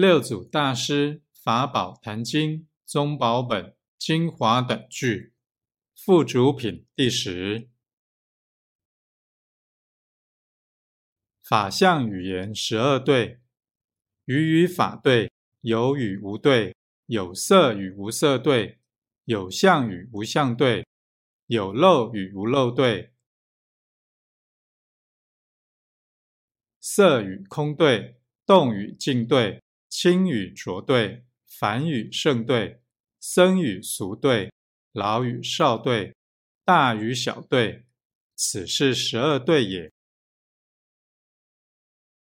六祖大师法宝坛经宗宝本精华等句。附主品第十。法相语言十二对，语与法对，有与无对，有色与无色对，有相与无相对，有漏与无漏对，色与空对，动与静对。清与浊对，凡与圣对，僧与俗对，老与少对，大与小对，此是十二对也。